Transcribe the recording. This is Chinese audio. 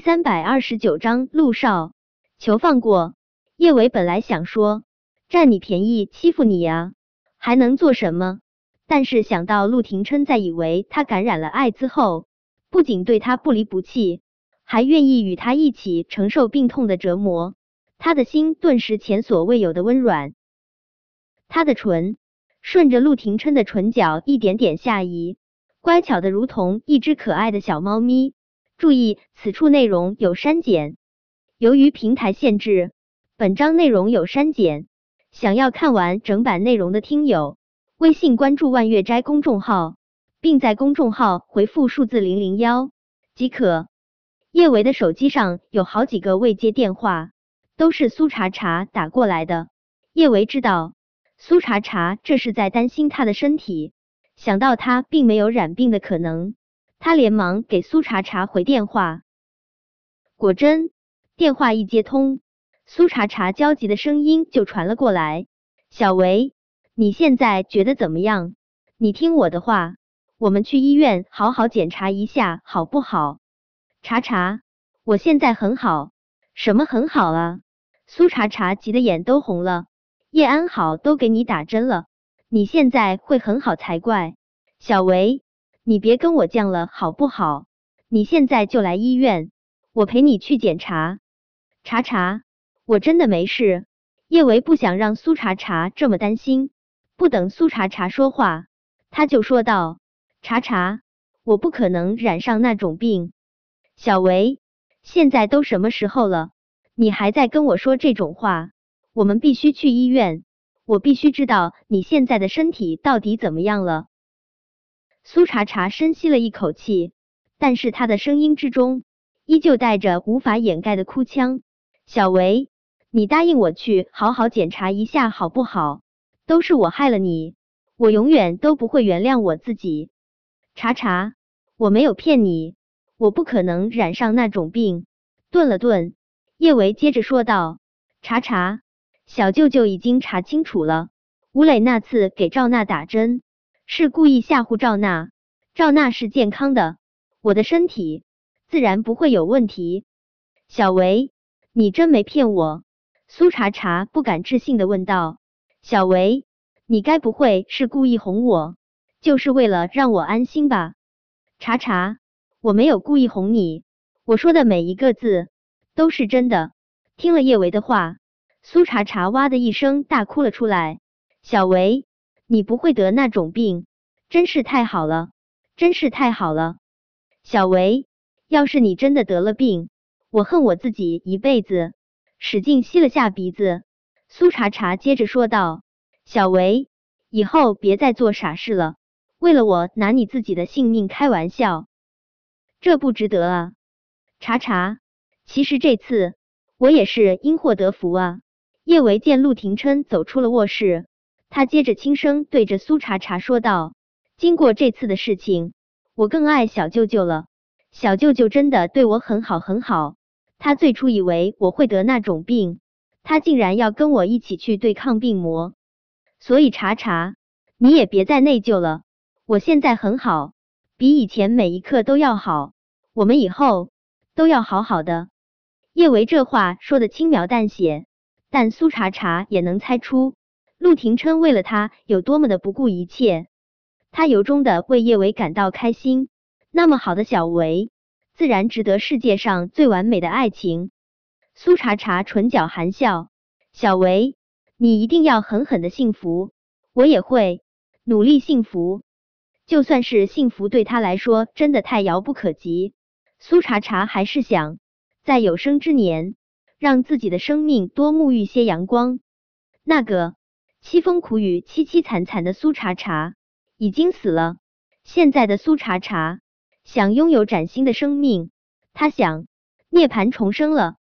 三百二十九章，陆少，求放过叶维。本来想说占你便宜，欺负你呀，还能做什么？但是想到陆廷琛在以为他感染了艾滋后，不仅对他不离不弃，还愿意与他一起承受病痛的折磨，他的心顿时前所未有的温软。他的唇顺着陆廷琛的唇角一点点下移，乖巧的如同一只可爱的小猫咪。注意，此处内容有删减。由于平台限制，本章内容有删减。想要看完整版内容的听友，微信关注万月斋公众号，并在公众号回复数字零零幺即可。叶维的手机上有好几个未接电话，都是苏茶茶打过来的。叶维知道苏茶茶这是在担心他的身体，想到他并没有染病的可能。他连忙给苏茶茶回电话，果真，电话一接通，苏茶茶焦急的声音就传了过来：“小维，你现在觉得怎么样？你听我的话，我们去医院好好检查一下，好不好？”茶茶，我现在很好，什么很好啊？苏茶茶急得眼都红了。叶安好都给你打针了，你现在会很好才怪，小维。你别跟我犟了，好不好？你现在就来医院，我陪你去检查。查查，我真的没事。叶维不想让苏茶茶这么担心，不等苏茶茶说话，他就说道：“查查，我不可能染上那种病。小维，现在都什么时候了，你还在跟我说这种话？我们必须去医院，我必须知道你现在的身体到底怎么样了。”苏茶茶深吸了一口气，但是他的声音之中依旧带着无法掩盖的哭腔。小维，你答应我去好好检查一下好不好？都是我害了你，我永远都不会原谅我自己。茶茶，我没有骗你，我不可能染上那种病。顿了顿，叶维接着说道：“茶茶，小舅舅已经查清楚了，吴磊那次给赵娜打针。”是故意吓唬赵娜，赵娜是健康的，我的身体自然不会有问题。小维，你真没骗我？苏茶茶不敢置信的问道。小维，你该不会是故意哄我，就是为了让我安心吧？茶茶，我没有故意哄你，我说的每一个字都是真的。听了叶维的话，苏茶茶哇的一声大哭了出来。小维。你不会得那种病，真是太好了，真是太好了，小维。要是你真的得了病，我恨我自己一辈子。使劲吸了下鼻子，苏茶茶接着说道：“小维，以后别再做傻事了，为了我拿你自己的性命开玩笑，这不值得啊。”茶茶，其实这次我也是因祸得福啊。叶维见陆廷琛走出了卧室。他接着轻声对着苏茶茶说道：“经过这次的事情，我更爱小舅舅了。小舅舅真的对我很好很好。他最初以为我会得那种病，他竟然要跟我一起去对抗病魔。所以茶茶，你也别再内疚了。我现在很好，比以前每一刻都要好。我们以后都要好好的。”叶维这话说的轻描淡写，但苏茶茶也能猜出。陆廷琛为了他有多么的不顾一切，他由衷的为叶维感到开心。那么好的小维，自然值得世界上最完美的爱情。苏茶茶唇角含笑，小维，你一定要狠狠的幸福，我也会努力幸福。就算是幸福对他来说真的太遥不可及，苏茶茶还是想在有生之年让自己的生命多沐浴些阳光。那个。凄风苦雨、凄凄惨惨的苏茶茶已经死了。现在的苏茶茶想拥有崭新的生命，他想涅槃重生了。